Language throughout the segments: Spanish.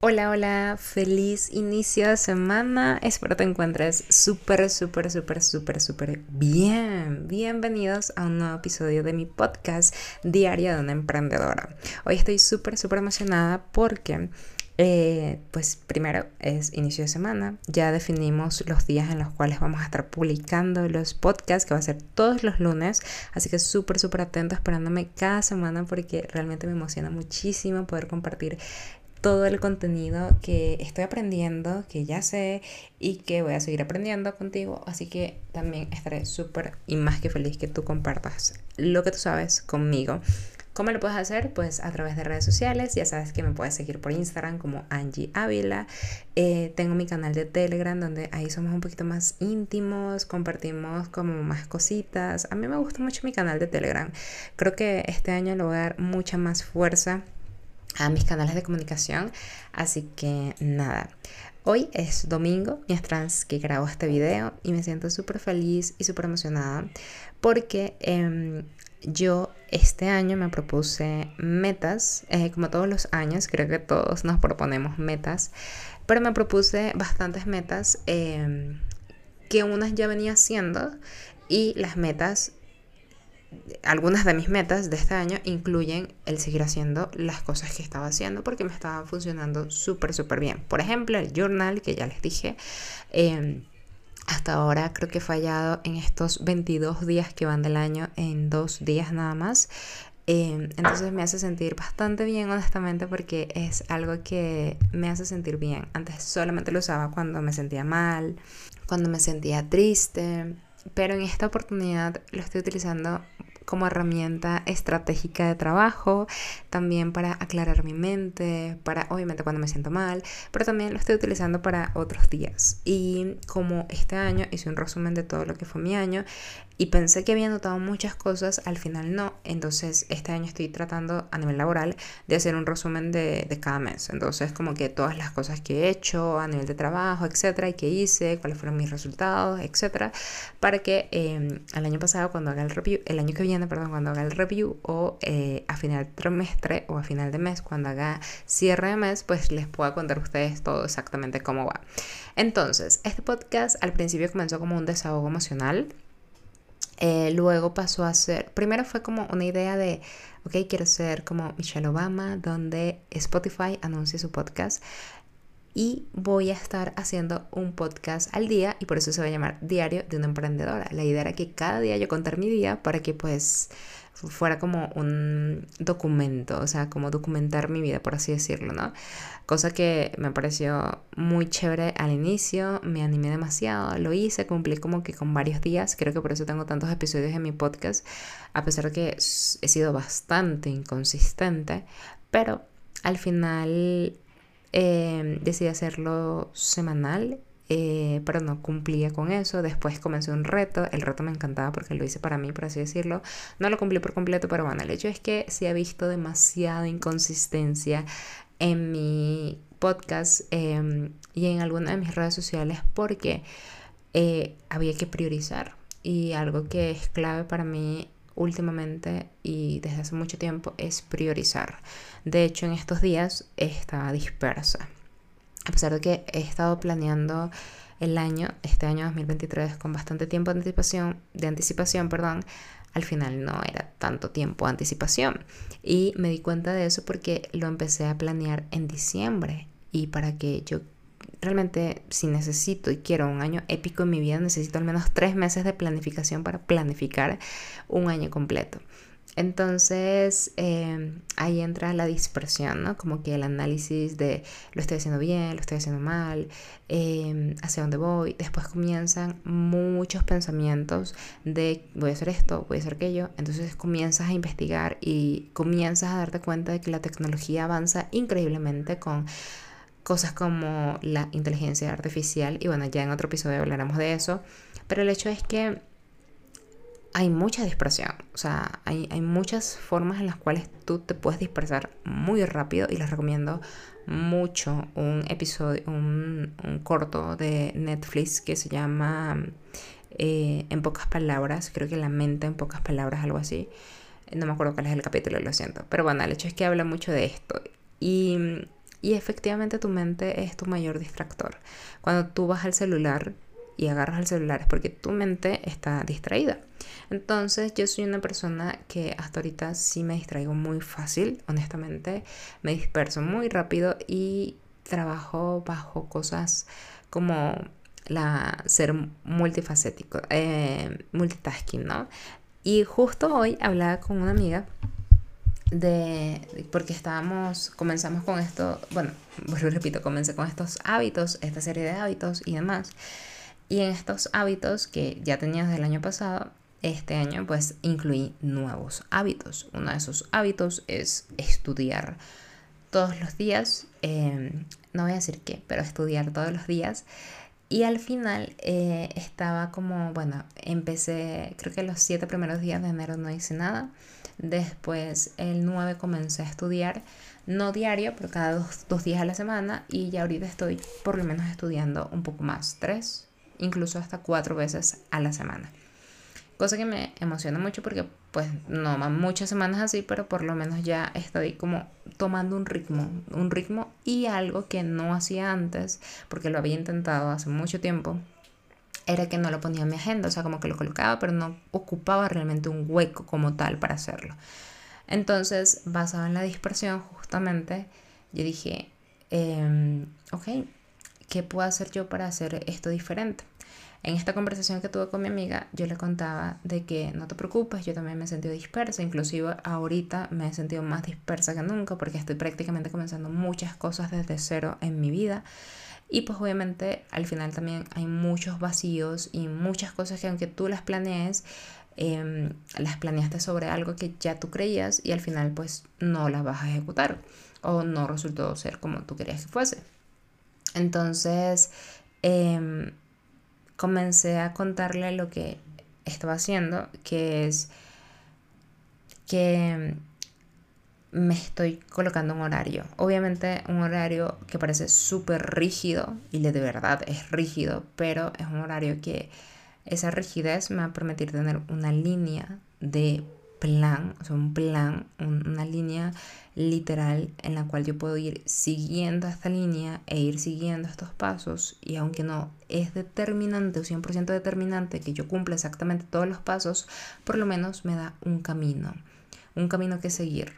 Hola, hola, feliz inicio de semana. Espero te encuentres súper, súper, súper, súper, súper bien. Bienvenidos a un nuevo episodio de mi podcast Diario de una Emprendedora. Hoy estoy súper, súper emocionada porque, eh, pues primero es inicio de semana. Ya definimos los días en los cuales vamos a estar publicando los podcasts, que va a ser todos los lunes. Así que súper, súper atento esperándome cada semana porque realmente me emociona muchísimo poder compartir todo el contenido que estoy aprendiendo, que ya sé y que voy a seguir aprendiendo contigo. Así que también estaré súper y más que feliz que tú compartas lo que tú sabes conmigo. ¿Cómo lo puedes hacer? Pues a través de redes sociales. Ya sabes que me puedes seguir por Instagram como Angie Ávila. Eh, tengo mi canal de Telegram donde ahí somos un poquito más íntimos, compartimos como más cositas. A mí me gusta mucho mi canal de Telegram. Creo que este año le voy a dar mucha más fuerza a mis canales de comunicación. Así que nada, hoy es domingo mientras que grabo este video y me siento súper feliz y súper emocionada porque em, yo este año me propuse metas, eh, como todos los años, creo que todos nos proponemos metas, pero me propuse bastantes metas em, que unas ya venía haciendo y las metas algunas de mis metas de este año incluyen el seguir haciendo las cosas que estaba haciendo porque me estaba funcionando súper, súper bien. Por ejemplo, el journal que ya les dije. Em, hasta ahora creo que he fallado en estos 22 días que van del año en dos días nada más. Em, entonces me hace sentir bastante bien, honestamente, porque es algo que me hace sentir bien. Antes solamente lo usaba cuando me sentía mal, cuando me sentía triste, pero en esta oportunidad lo estoy utilizando como herramienta estratégica de trabajo, también para aclarar mi mente, para obviamente cuando me siento mal, pero también lo estoy utilizando para otros días. Y como este año hice un resumen de todo lo que fue mi año y pensé que había notado muchas cosas, al final no. Entonces este año estoy tratando a nivel laboral de hacer un resumen de, de cada mes. Entonces como que todas las cosas que he hecho a nivel de trabajo, etcétera, y que hice, cuáles fueron mis resultados, etcétera, para que el año pasado cuando haga el review, el año que viene, perdón, cuando haga el review o eh, a final de trimestre o a final de mes, cuando haga cierre de mes, pues les pueda contar a ustedes todo exactamente cómo va. Entonces, este podcast al principio comenzó como un desahogo emocional eh, luego pasó a ser, primero fue como una idea de, ok, quiero ser como Michelle Obama, donde Spotify anuncia su podcast y voy a estar haciendo un podcast al día y por eso se va a llamar Diario de una Emprendedora. La idea era que cada día yo contar mi día para que pues fuera como un documento, o sea, como documentar mi vida, por así decirlo, ¿no? Cosa que me pareció muy chévere al inicio, me animé demasiado, lo hice, cumplí como que con varios días, creo que por eso tengo tantos episodios en mi podcast, a pesar de que he sido bastante inconsistente, pero al final eh, decidí hacerlo semanal eh, pero no cumplía con eso. Después comencé un reto, el reto me encantaba porque lo hice para mí, por así decirlo. No lo cumplí por completo, pero bueno, el hecho es que sí he visto demasiada inconsistencia en mi podcast em, y en alguna de mis redes sociales porque eh, había que priorizar. Y algo que es clave para mí últimamente y desde hace mucho tiempo es priorizar. De hecho, en estos días estaba dispersa a pesar de que he estado planeando el año, este año 2023, con bastante tiempo de anticipación, de anticipación, perdón, al final no era tanto tiempo de anticipación. Y me di cuenta de eso porque lo empecé a planear en diciembre. Y para que yo realmente, si necesito y quiero un año épico en mi vida, necesito al menos tres meses de planificación para planificar un año completo. Entonces em, ahí entra la dispersión, ¿no? Como que el análisis de lo estoy haciendo bien, lo estoy haciendo mal, em, hacia dónde voy. Después comienzan muchos pensamientos de voy a hacer esto, voy a hacer aquello. Entonces comienzas a investigar y comienzas a darte cuenta de que la tecnología avanza increíblemente con cosas como la inteligencia artificial. Y bueno, ya en otro episodio hablaremos de eso. Pero el hecho es que hay mucha dispersión. O sea, hay, muchas formas en las cuales tú te puedes dispersar muy rápido y les recomiendo mucho un episodio, un, corto de Netflix que se llama eh, En pocas palabras, creo que La mente en pocas palabras, algo así. No me acuerdo cuál es el capítulo, lo siento. Pero bueno, el hecho es que habla mucho de esto. Y Y efectivamente tu mente es tu mayor distractor. Cuando tú vas al celular y agarras el celular es porque tu mente está distraída. Entonces yo soy una persona que hasta ahorita sí me distraigo muy fácil, honestamente, me disperso muy rápido y trabajo bajo cosas como la ser multifacético, eh, multitasking, ¿no? Y justo hoy hablaba con una amiga de, porque estábamos, comenzamos con esto, bueno, repito, comencé con estos hábitos, esta serie de hábitos y demás. Y en estos hábitos que ya tenía desde el año pasado, este año pues incluí nuevos hábitos. Uno de esos hábitos es estudiar todos los días, em, no voy a decir qué, pero estudiar todos los días. Y al final eh, estaba como, bueno, empecé, creo que los siete primeros días de enero no hice nada. Después el 9 comencé a estudiar, no diario, pero cada dos, dos días a la semana. Y ya ahorita estoy por lo menos estudiando un poco más, tres, incluso hasta cuatro veces a la semana. Cosa que me emociona mucho porque pues no van muchas semanas así, pero por lo menos ya estoy como tomando un ritmo, un ritmo y algo que no hacía antes, porque lo había intentado hace mucho tiempo, era que no lo ponía en mi agenda, o sea, como que lo colocaba, pero no ocupaba realmente un hueco como tal para hacerlo. Entonces, basado en la dispersión, justamente, yo dije, eh, ok, ¿qué puedo hacer yo para hacer esto diferente? En esta conversación que tuve con mi amiga, yo le contaba de que no te preocupes, yo también me he sentido dispersa, inclusive ahorita me he sentido más dispersa que nunca porque estoy prácticamente comenzando muchas cosas desde cero en mi vida. Y pues obviamente al final también hay muchos vacíos y muchas cosas que aunque tú las planees, em, las planeaste sobre algo que ya tú creías y al final pues no las vas a ejecutar o no resultó ser como tú querías que fuese. Entonces, em, comencé a contarle lo que estaba haciendo, que es que me estoy colocando un horario. Obviamente un horario que parece súper rígido, y de verdad es rígido, pero es un horario que esa rigidez me va a permitir tener una línea de plan, o sea, un plan, una línea literal en la cual yo puedo ir siguiendo esta línea e ir siguiendo estos pasos y aunque no es determinante o 100% determinante que yo cumpla exactamente todos los pasos, por lo menos me da un camino, un camino que seguir,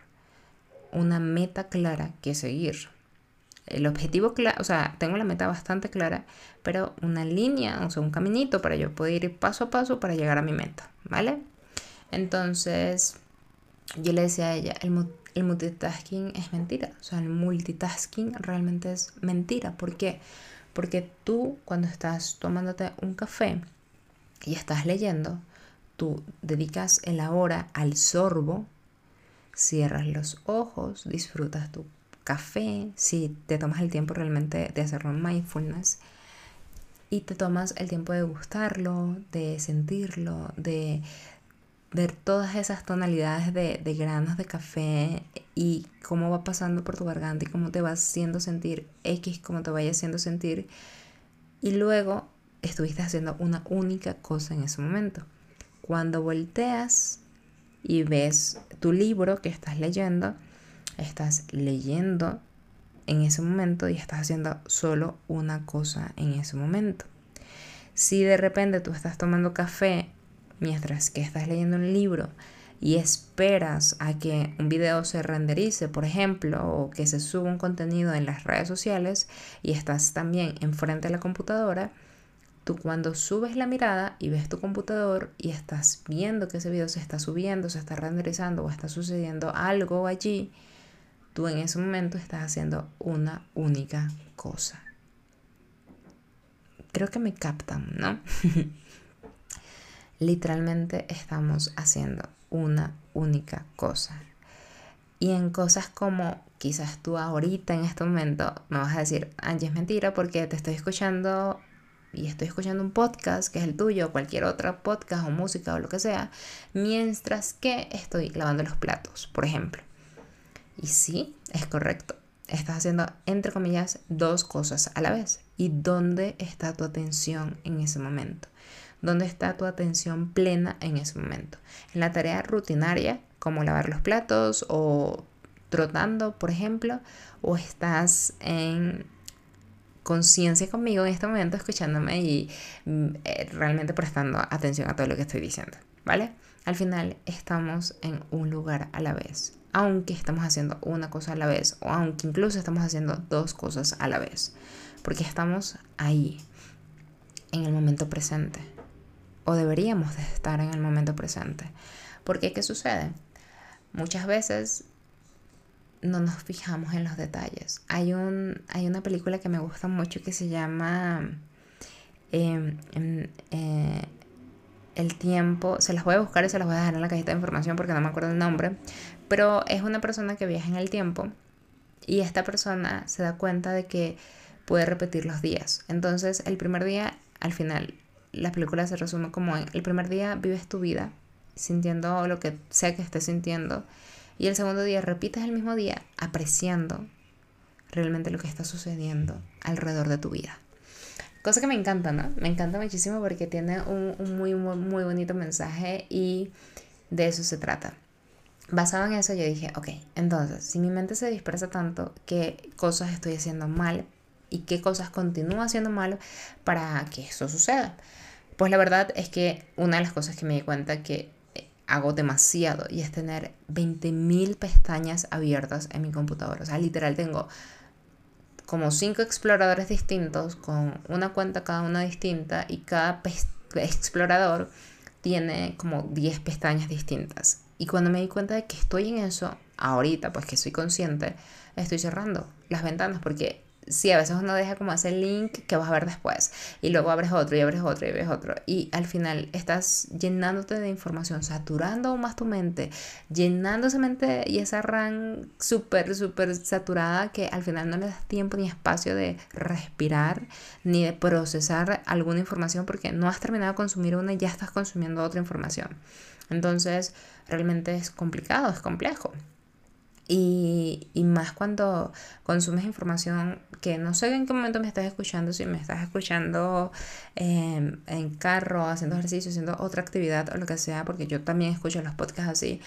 una meta clara que seguir. El objetivo, o sea, tengo la meta bastante clara, pero una línea, o sea, un caminito para yo poder ir paso a paso para llegar a mi meta, ¿vale? Entonces, yo le decía a ella, el, multitasking es mentira. O sea, el multitasking realmente es mentira. ¿Por qué? Porque tú cuando estás tomándote un café y estás leyendo, tú dedicas el ahora al sorbo, cierras los ojos, disfrutas tu café, si te tomas el tiempo realmente de hacerlo en mindfulness y te tomas el tiempo de gustarlo, de sentirlo, de ver todas esas tonalidades de, granos de café y cómo va pasando por tu garganta y cómo te va haciendo sentir X, cómo te vaya haciendo sentir. Y luego estuviste haciendo una única cosa en ese momento. Cuando volteas y ves tu libro que estás leyendo, estás leyendo en ese momento y estás haciendo solo una cosa en ese momento. Si de repente tú estás tomando café mientras que estás leyendo un libro y esperas a que un video se renderice, por ejemplo, o que se suba un contenido en las redes sociales y estás también enfrente de la computadora, tú cuando subes la mirada y ves tu computador y estás viendo que ese video se está subiendo, se está renderizando o está sucediendo algo allí, tú en ese momento estás haciendo una única cosa. Creo que me captan, ¿no? literalmente estamos haciendo una única cosa. Y en cosas como quizás tú ahorita en este momento me vas a decir, Angie, es mentira porque te estoy escuchando y estoy escuchando un podcast que es el tuyo, o cualquier otro podcast o música o lo que sea, mientras que estoy lavando los platos, por ejemplo. Y sí, es correcto. Estás haciendo, entre comillas, dos cosas a la vez. ¿Y dónde está tu atención en ese momento? Dónde está tu atención plena en ese momento. En la tarea rutinaria, como lavar los platos o trotando, por ejemplo, o estás en conciencia conmigo en este momento, escuchándome y mm, eh, realmente prestando atención a todo lo que estoy diciendo, ¿vale? Al final estamos en un lugar a la vez, aunque estamos haciendo una cosa a la vez o aunque incluso estamos haciendo dos cosas a la vez, porque estamos ahí, en el momento presente, o deberíamos de estar en el momento presente. Porque ¿qué sucede? Muchas veces no nos fijamos en los detalles. Hay, un, hay una película que me gusta mucho que se llama em, em, eh, El tiempo. Se las voy a buscar y se las voy a dejar en la cajita de información porque no me acuerdo el nombre. Pero es una persona que viaja en el tiempo y esta persona se da cuenta de que puede repetir los días. Entonces el primer día, al final, la película se resume como en el primer día vives tu vida sintiendo lo que sea que estés sintiendo y el segundo día repites el mismo día apreciando realmente lo que está sucediendo alrededor de tu vida. Cosa que me encanta, ¿no? Me encanta muchísimo porque tiene un, muy, muy, muy bonito mensaje y de eso se trata. Basado en eso yo dije, ok, entonces, si mi mente se dispersa tanto, ¿qué cosas estoy haciendo mal? ¿Y qué cosas continúo haciendo mal para que eso suceda? Pues la verdad es que una de las cosas que me di cuenta que hago demasiado y es tener 20.000 pestañas abiertas en mi computadora. O sea, literal tengo como cinco exploradores distintos con una cuenta cada una distinta y cada explorador tiene como 10 pestañas distintas. Y cuando me di cuenta de que estoy en eso, ahorita pues que soy consciente, estoy cerrando las ventanas porque sí, a veces uno deja como ese link que vas a ver después y luego abres otro y abres otro y abres otro y al final estás llenándote de información, saturando aún más tu mente, llenando esa mente y esa RAM súper, súper saturada que al final no le das tiempo ni espacio de respirar ni de procesar alguna información porque no has terminado de consumir una y ya estás consumiendo otra información. Entonces, realmente es complicado, es complejo. Y, más cuando consumes información que no sé en qué momento me estás escuchando, si me estás escuchando em, en carro, haciendo ejercicio, haciendo otra actividad o lo que sea, porque yo también escucho los podcasts así,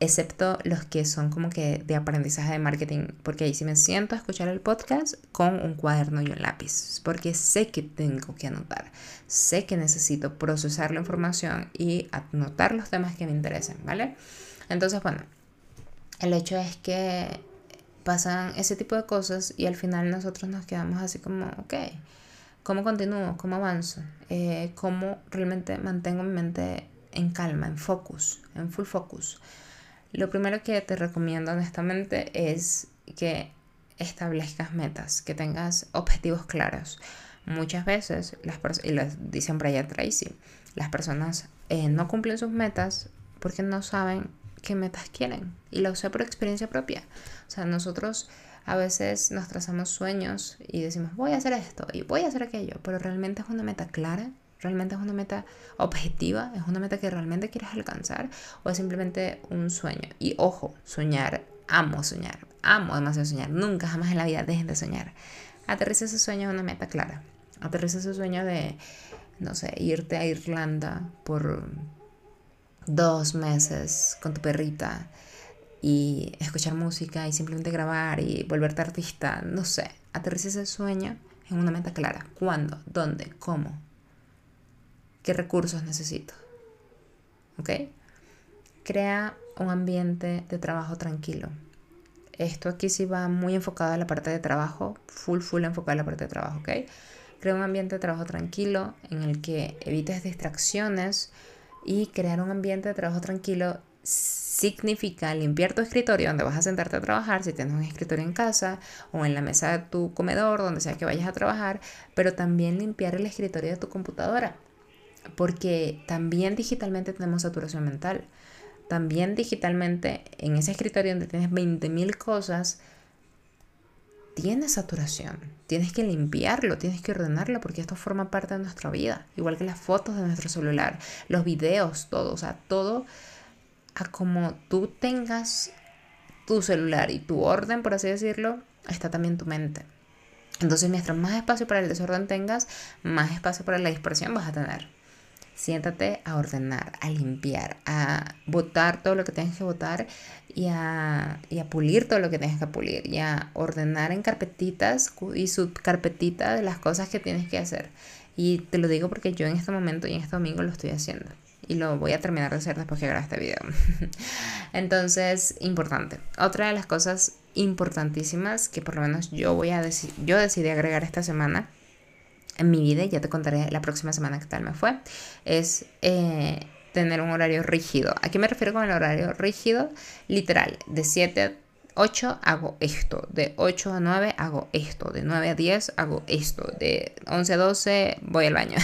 excepto los que son como que de aprendizaje de marketing, porque ahí sí me siento a escuchar el podcast con un cuaderno y un lápiz, porque sé que tengo que anotar, sé que necesito procesar la información y anotar los temas que me interesen, ¿vale? Entonces, bueno el hecho es que pasan ese tipo de cosas y al final nosotros nos quedamos así como, ok, ¿cómo continúo? ¿Cómo avanzo? Eh, ¿Cómo realmente mantengo mi mente en calma, en focus, en full focus? Lo primero que te recomiendo honestamente es que establezcas metas, que tengas objetivos claros. Muchas veces, las y lo dicen Brian Tracy, las personas eh, no cumplen sus metas porque no saben qué metas quieren. Y lo sé por experiencia propia. O sea, nosotros a veces nos trazamos sueños y decimos, voy a hacer esto y voy a hacer aquello, pero realmente es una meta clara, realmente es una meta objetiva, es una meta que realmente quieres alcanzar o es simplemente un sueño. Y ojo, soñar, amo soñar, amo demasiado soñar, nunca jamás en la vida dejen de soñar. Aterriza ese sueño en una meta clara, aterriza ese sueño de, no sé, irte a Irlanda por dos meses con tu perrita y escuchar música y simplemente grabar y volverte artista, no sé, aterriza ese sueño en una meta clara. ¿Cuándo? ¿Dónde? ¿Cómo? ¿Qué recursos necesito? ¿Ok? Crea un ambiente de trabajo tranquilo. Esto aquí sí va muy enfocado a la parte de trabajo, full, full enfocado a la parte de trabajo, ¿ok? Crea un ambiente de trabajo tranquilo en el que evites distracciones, y crear un ambiente de trabajo tranquilo significa limpiar tu escritorio donde vas a sentarte a trabajar, si tienes un escritorio en casa o en la mesa de tu comedor, donde sea que vayas a trabajar, pero también limpiar el escritorio de tu computadora, porque también digitalmente tenemos saturación mental. También digitalmente en ese escritorio donde tienes 20.000 cosas, tienes saturación. Tienes que limpiarlo, tienes que ordenarlo porque esto forma parte de nuestra vida. Igual que las fotos de nuestro celular, los videos, todo. O sea, todo a como tú tengas tu celular y tu orden, por así decirlo, está también tu mente. Entonces, mientras más espacio para el desorden tengas, más espacio para la dispersión vas a tener. Siéntate a ordenar, a limpiar, a botar todo lo que tengas que botar y a, y a pulir todo lo que tengas que pulir y a ordenar en carpetitas y subcarpetitas de las cosas que tienes que hacer. Y te lo digo porque yo en este momento y en este domingo lo estoy haciendo. Y lo voy a terminar de hacer después que grabe este video. Entonces, importante. Otra de las cosas importantísimas que por lo menos yo voy a decir, yo decidí agregar esta semana en mi vida, ya te contaré la próxima semana qué tal me fue, es eh, tener un horario rígido. ¿A qué me refiero con el horario rígido? Literal, de 7 a 8 hago esto, de 8 a 9 hago esto, de 9 a 10 hago esto, de 11 a 12 voy al baño.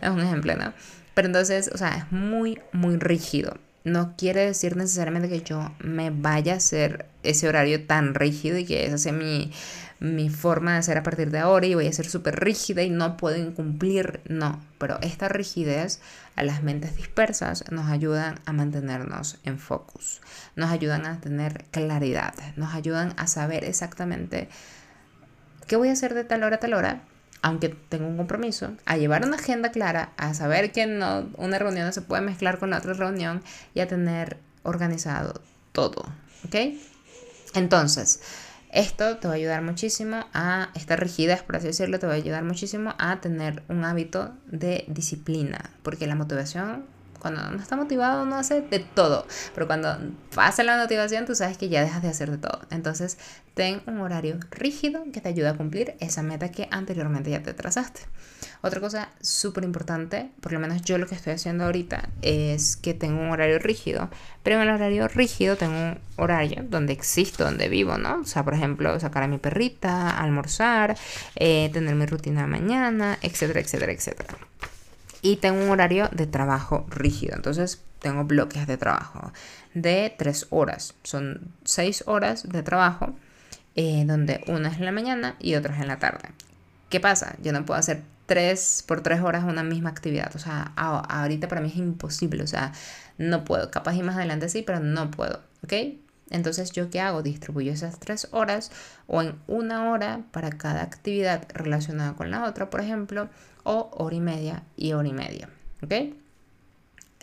es un ejemplo, ¿no? Pero entonces, o sea, es muy, muy rígido. No quiere decir necesariamente que yo me vaya a hacer ese horario tan rígido y que esa sea mi, mi forma de hacer a partir de ahora y voy a ser súper rígida y no puedo incumplir. No, pero esta rigidez a las mentes dispersas nos ayudan a mantenernos en focus, nos ayudan a tener claridad, nos ayudan a saber exactamente qué voy a hacer de tal hora a tal hora, aunque tengo un compromiso, a llevar una agenda clara, a saber que no, una reunión no se puede mezclar con la otra reunión y a tener organizado todo, ¿ok? Entonces, esto te va a ayudar muchísimo a, esta rigidez, por así decirlo, te va a ayudar muchísimo a tener un hábito de disciplina, porque la motivación cuando no está motivado no hace de todo, pero cuando pasa la motivación tú sabes que ya dejas de hacer de todo. Entonces ten un horario rígido que te ayude a cumplir esa meta que anteriormente ya te trazaste. Otra cosa súper importante, por lo menos yo lo que estoy haciendo ahorita es que tengo un horario rígido, pero en el horario rígido tengo un horario donde existo, donde vivo, ¿no? O sea, por ejemplo, sacar a mi perrita, almorzar, eh, tener mi rutina mañana, etcétera, etcétera, etcétera y tengo un horario de trabajo rígido. Entonces tengo bloques de trabajo de tres horas. Son seis horas de trabajo eh, donde una es en la mañana y otra es en la tarde. ¿Qué pasa? Yo no puedo hacer tres por tres horas una misma actividad. O sea, ahorita para mí es imposible. O sea, no puedo. Capaz y más adelante sí, pero no puedo. ¿Ok? Entonces, ¿yo qué hago? Distribuyo esas tres horas o en una hora para cada actividad relacionada con la otra, por ejemplo, o hora y media y hora y media. ¿Ok?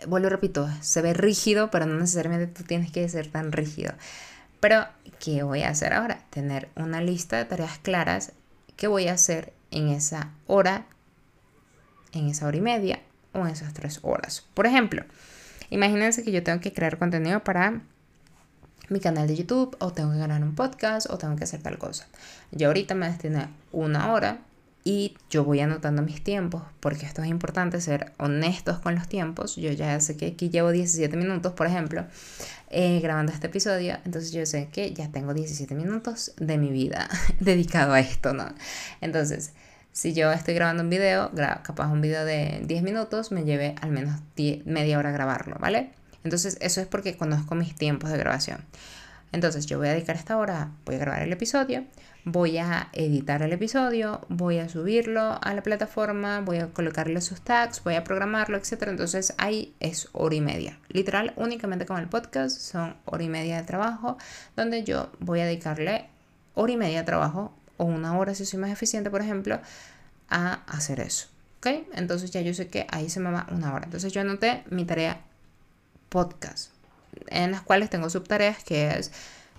Vuelvo y repito, se ve rígido, pero no necesariamente tú tienes que ser tan rígido. Pero, ¿qué voy a hacer ahora? Tener una lista de tareas claras que voy a hacer en esa hora, en esa hora y media o en esas tres horas. Por ejemplo, imagínense que yo tengo que crear contenido para mi canal de YouTube o tengo que ganar un podcast o tengo que hacer tal cosa. Yo ahorita me destiné una hora y yo voy anotando mis tiempos porque esto es importante ser honestos con los tiempos. Yo ya sé que aquí llevo 17 minutos, por ejemplo, eh, grabando este episodio, entonces yo sé que ya tengo 17 minutos de mi vida dedicado a esto, ¿no? Entonces, si yo estoy grabando un video, capaz un video de 10 minutos, me lleve al menos media hora grabarlo, ¿vale? Entonces eso es porque conozco mis tiempos de grabación. Entonces yo voy a dedicar esta hora, voy a grabar el episodio, voy a editar el episodio, voy a subirlo a la plataforma, voy a colocarle sus tags, voy a programarlo, etc. Entonces ahí es hora y media. Literal, únicamente con el podcast son hora y media de trabajo, donde yo voy a dedicarle hora y media de trabajo o una hora si soy más eficiente, por ejemplo, a hacer eso. ¿Ok? Entonces ya yo sé que ahí se me va una hora. Entonces yo anoté mi tarea podcast, en las cuales tengo subtareas que es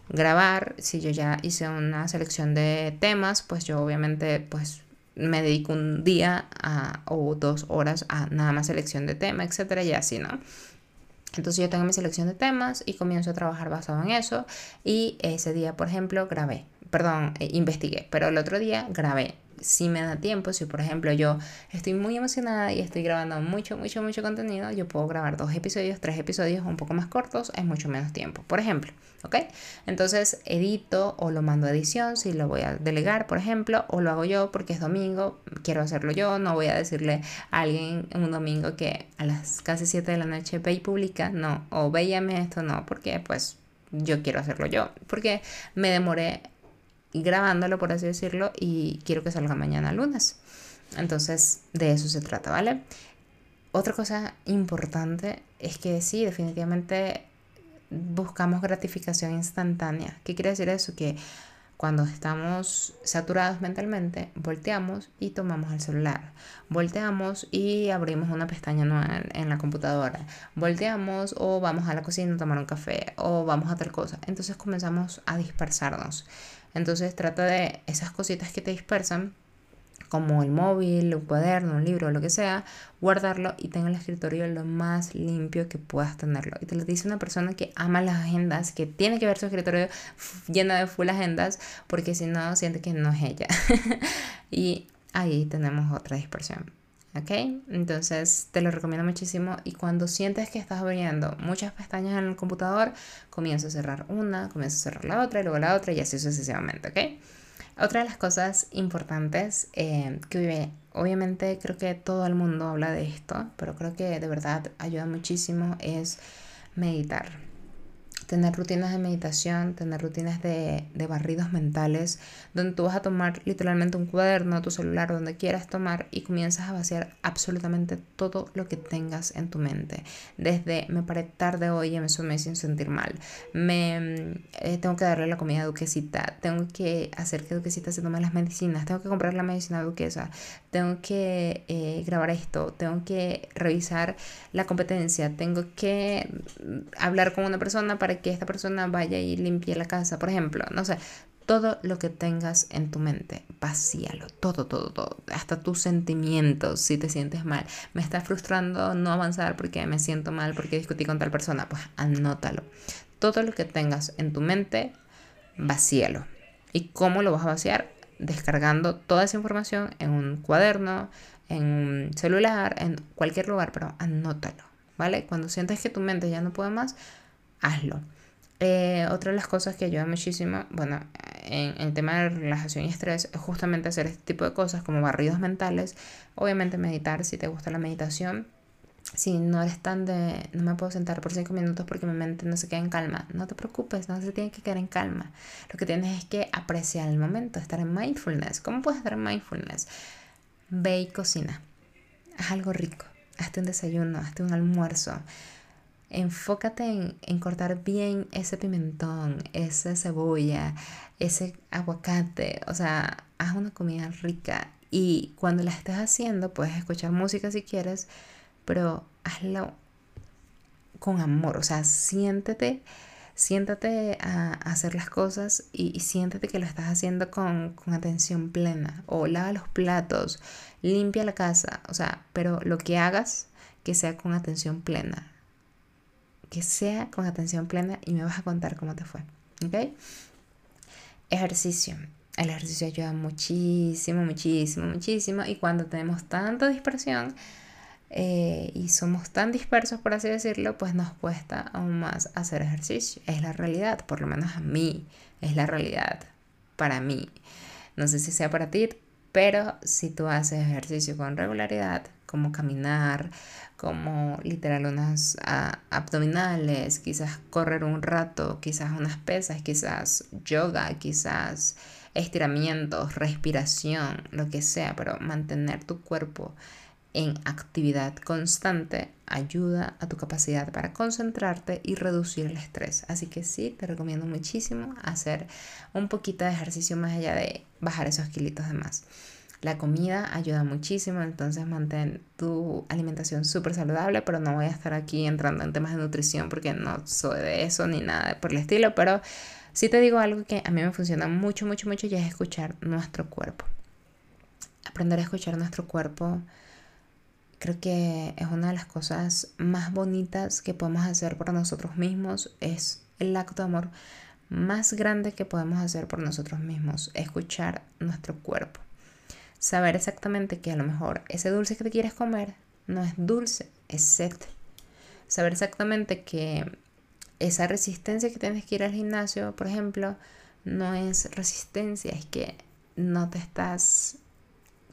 grabar, si yo ya hice una selección de temas, pues yo obviamente pues me dedico un día o dos horas a nada más selección de tema, etcétera, y así, ¿no? Entonces yo tengo mi selección de temas y comienzo a trabajar basado en eso. Y ese día, por ejemplo, grabé, perdón, eh, investigué, pero el otro día grabé si me da tiempo, si por ejemplo yo estoy muy emocionada y estoy grabando mucho, mucho, mucho contenido, yo puedo grabar dos episodios, tres episodios un poco más cortos es mucho menos tiempo, por ejemplo, ¿ok? Entonces edito o lo mando a edición si lo voy a delegar, por ejemplo, o lo hago yo porque es domingo, quiero hacerlo yo, no voy a decirle a alguien un domingo que a las casi 7 de la noche ve y publica, no, o véame esto, no, porque pues yo quiero hacerlo yo, porque me demoré grabándolo, por así decirlo, y quiero que salga mañana lunes. Entonces, de eso se trata, ¿vale? Otra cosa importante es que sí, definitivamente buscamos gratificación instantánea. ¿Qué quiere decir eso? Que Cuando estamos saturados mentalmente, volteamos y tomamos el celular. Volteamos y abrimos una pestaña nueva en la computadora. Volteamos o vamos a la cocina a tomar un café o vamos a tal cosa. Entonces comenzamos a dispersarnos. Entonces trata de esas cositas que te dispersan como el móvil, un cuaderno, un libro, lo que sea, guardarlo y tenga el escritorio lo más limpio que puedas tenerlo. Y te lo dice una persona que ama las agendas, que tiene que ver su escritorio lleno de full agendas, porque si no, siente que no es ella. y ahí tenemos otra dispersión. ¿Ok? Entonces te lo recomiendo muchísimo y cuando sientes que estás abriendo muchas pestañas en el computador, comienza a cerrar una, comienza a cerrar la otra y luego la otra y así sucesivamente, ¿ok? Otra de las cosas importantes eh, que obviamente creo que todo el mundo habla de esto, pero creo que de verdad ayuda muchísimo es meditar tener rutinas de meditación, tener rutinas de, barridos mentales, donde tú vas a tomar literalmente un cuaderno, tu celular, donde quieras tomar y comienzas a vaciar absolutamente todo lo que tengas en tu mente. Desde me paré tarde hoy y me sumé sin sentir mal, me eh, tengo que darle la comida a Duquesita, tengo que hacer que Duquesita se tome las medicinas, tengo que comprar la medicina a Duquesa, tengo que eh, grabar esto, tengo que revisar la competencia, tengo que hablar con una persona para que esta persona vaya y limpie la casa, por ejemplo, no sé, todo lo que tengas en tu mente, vacíalo, todo, todo, todo, hasta tus sentimientos, si te sientes mal, me está frustrando no avanzar porque me siento mal porque discutí con tal persona, pues anótalo. Todo lo que tengas en tu mente, vacíalo. ¿Y cómo lo vas a vaciar? Descargando toda esa información en un cuaderno, en un celular, en cualquier lugar, pero anótalo, ¿vale? Cuando sientes que tu mente ya no puede más, hazlo. Eh, otra de las cosas que ayuda muchísimo, bueno, en, el tema de relajación y estrés, es justamente hacer este tipo de cosas como barridos mentales. Obviamente meditar si te gusta la meditación. Si no eres tan de, no me puedo sentar por cinco minutos porque mi mente no se queda en calma, no te preocupes, no se tiene que quedar en calma. Lo que tienes es que apreciar el momento, estar en mindfulness. ¿Cómo puedes estar en mindfulness? Ve y cocina. Haz algo rico. Hazte un desayuno, hazte un almuerzo enfócate en, cortar bien ese pimentón, esa cebolla, ese aguacate, o sea, haz una comida rica. Y cuando la estés haciendo puedes escuchar música si quieres, pero hazlo con amor, o sea, siéntete, siéntate a, hacer las cosas y, siéntete que lo estás haciendo con, con atención plena, o lava los platos, limpia la casa, o sea, pero lo que hagas que sea con atención plena, que sea con atención plena y me vas a contar cómo te fue. ¿Ok? Ejercicio. El ejercicio ayuda muchísimo, muchísimo, muchísimo. Y cuando tenemos tanta dispersión eh, y somos tan dispersos, por así decirlo, pues nos cuesta aún más hacer ejercicio. Es la realidad, por lo menos a mí, es la realidad para mí. No sé si sea para ti, pero si tú haces ejercicio con regularidad, como caminar, como literal unas ah, abdominales, quizás correr un rato, quizás unas pesas, quizás yoga, quizás estiramientos, respiración, lo que sea, pero mantener tu cuerpo en actividad constante ayuda a tu capacidad para concentrarte y reducir el estrés. Así que sí, te recomiendo muchísimo hacer un poquito de ejercicio más allá de bajar esos kilitos de más. La comida ayuda muchísimo, entonces mantén tu alimentación súper saludable, pero no voy a estar aquí entrando en temas de nutrición porque no soy de eso ni nada por el estilo, pero sí te digo algo que a mí me funciona mucho, mucho, mucho y es escuchar nuestro cuerpo. Aprender a escuchar nuestro cuerpo creo que es una de las cosas más bonitas que podemos hacer por nosotros mismos, es el acto de amor más grande que podemos hacer por nosotros mismos, escuchar nuestro cuerpo saber exactamente que a lo mejor ese dulce que te quieres comer no es dulce, es sed. Saber exactamente que esa resistencia que tienes que ir al gimnasio, por ejemplo, no es resistencia, es que no te estás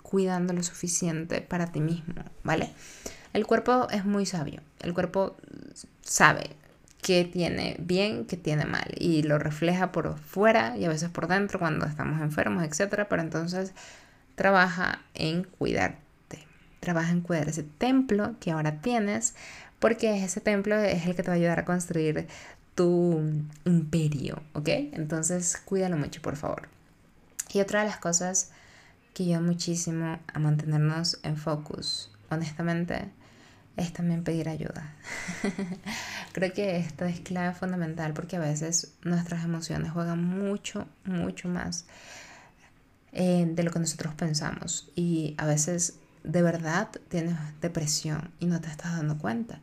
cuidando lo suficiente para ti mismo, ¿vale? El cuerpo es muy sabio, el cuerpo sabe qué tiene bien, qué tiene mal y lo refleja por fuera y a veces por dentro cuando estamos enfermos, etcétera, pero entonces trabaja en cuidarte, trabaja en cuidar ese templo que ahora tienes, porque ese templo es el que te va a ayudar a construir tu imperio, ¿ok? Entonces cuídalo mucho, por favor. Y otra de las cosas que ayuda muchísimo a mantenernos en focus, honestamente, es también pedir ayuda. Creo que esto es clave fundamental porque a veces nuestras emociones juegan mucho, mucho más eh, de lo que nosotros pensamos. Y a veces de verdad tienes depresión y no te estás dando cuenta.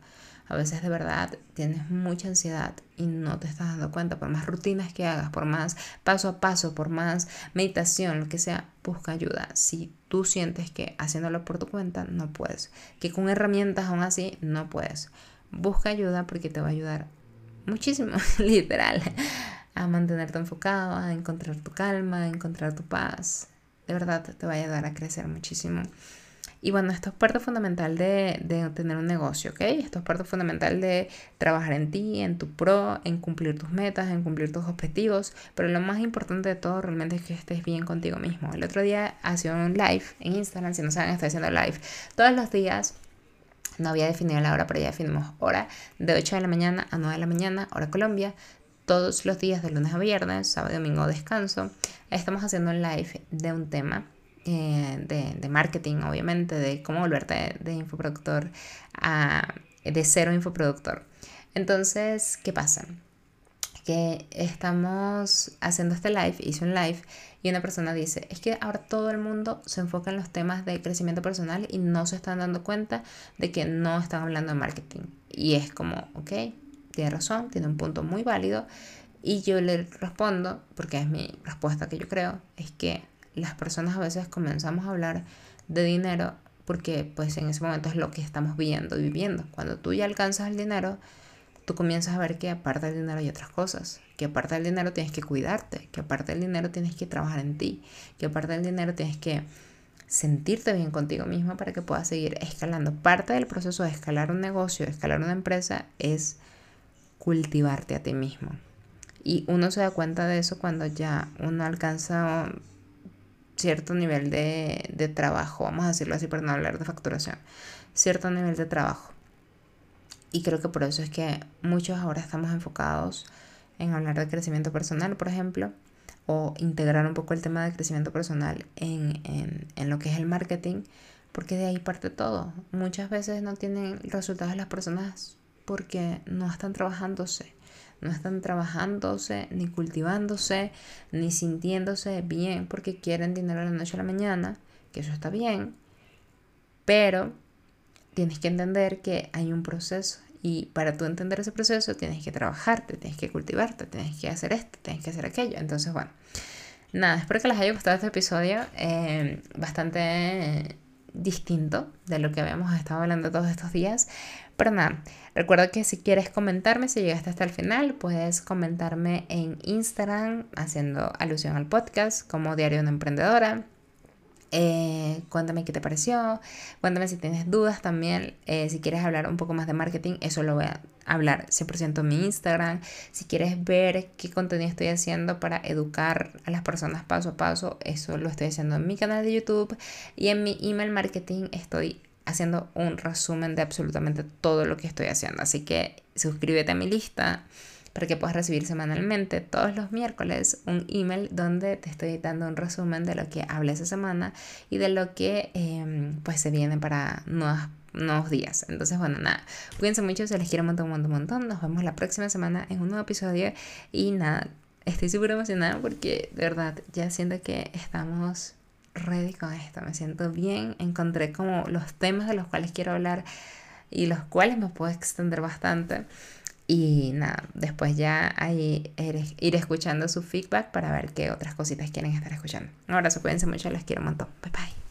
A veces de verdad tienes mucha ansiedad y no te estás dando cuenta. Por más rutinas que hagas, por más paso a paso, por más meditación, lo que sea, busca ayuda. Si tú sientes que haciéndolo por tu cuenta no puedes, que con herramientas aún así no puedes, busca ayuda porque te va a ayudar muchísimo, literal, a mantenerte enfocado, a encontrar tu calma, a encontrar tu paz. De verdad te va a ayudar a crecer muchísimo. Y bueno, esto es parte fundamental de, tener un negocio, ¿ok? Esto es parte fundamental de trabajar en ti, en tu pro, en cumplir tus metas, en cumplir tus objetivos. Pero lo más importante de todo realmente es que estés bien contigo mismo. El otro día hacía un live en Instagram, si no saben, estoy haciendo live todos los días. No había definido la hora, pero ya definimos hora de 8 de la mañana a 9 de la mañana, hora Colombia todos los días de lunes a viernes, sábado y domingo descanso. Estamos haciendo un live de un tema eh, de, marketing, obviamente, de cómo volverte de, infoproductor a de cero infoproductor. Entonces, ¿qué pasa? Que estamos haciendo este live, hice un live y una persona dice, es que ahora todo el mundo se enfoca en los temas de crecimiento personal y no se están dando cuenta de que no están hablando de marketing. Y es como, ok, tiene razón, tiene un punto muy válido. Y yo le respondo, porque es mi respuesta que yo creo, es que las personas a veces comenzamos a hablar de dinero porque pues en ese momento es lo que estamos viendo y viviendo. Cuando tú ya alcanzas el dinero, tú comienzas a ver que aparte del dinero hay otras cosas, que aparte del dinero tienes que cuidarte, que aparte del dinero tienes que trabajar en ti, que aparte del dinero tienes que sentirte bien contigo mismo para que puedas seguir escalando. Parte del proceso de escalar un negocio, de escalar una empresa, es cultivarte a ti mismo. Y uno se da cuenta de eso cuando ya uno alcanza cierto nivel de, de trabajo, vamos a decirlo así para no hablar de facturación, cierto nivel de trabajo. Y creo que por eso es que muchos ahora estamos enfocados en hablar de crecimiento personal, por ejemplo, o integrar un poco el tema de crecimiento personal en, en, en, lo que es el marketing, porque de ahí parte todo. Muchas veces no tienen resultados las personas porque no están trabajándose no están trabajándose, ni cultivándose, ni sintiéndose bien porque quieren dinero de la noche a la mañana, que eso está bien, pero tienes que entender que hay un proceso y para tú entender ese proceso tienes que trabajarte, tienes que cultivarte, tienes que hacer esto, tienes que hacer aquello. Entonces, bueno, nada, espero que les haya gustado este episodio, eh, bastante distinto de lo que habíamos estado hablando todos estos días. Pero nada, recuerda que si quieres comentarme, si llegaste hasta el final, puedes comentarme en Instagram haciendo alusión al podcast como Diario de una Emprendedora. Eh, cuéntame qué te pareció, cuéntame si tienes dudas también, eh, si quieres hablar un poco más de marketing, eso lo voy a hablar 100% en mi Instagram, si quieres ver qué contenido estoy haciendo para educar a las personas paso a paso, eso lo estoy haciendo en mi canal de YouTube. Y en mi email marketing estoy haciendo un resumen de absolutamente todo lo que estoy haciendo. Así que suscríbete a mi lista para que puedas recibir semanalmente todos los miércoles un email donde te estoy dando un resumen de lo que hablé esa semana y de lo que em, pues se viene para nuevos días. Entonces, bueno, nada, cuídense mucho, se les quiero un montón, un montón, un montón. Nos vemos la próxima semana en un nuevo episodio y nada, estoy súper emocionada porque de verdad ya siento que estamos ready con esto, me siento bien, encontré como los temas de los cuales quiero hablar y los cuales me puedo extender bastante. Y nada, después ya ahí ir escuchando su feedback para ver qué otras cositas quieren estar escuchando. Un abrazo, cuídense mucho, les quiero un montón. Bye bye.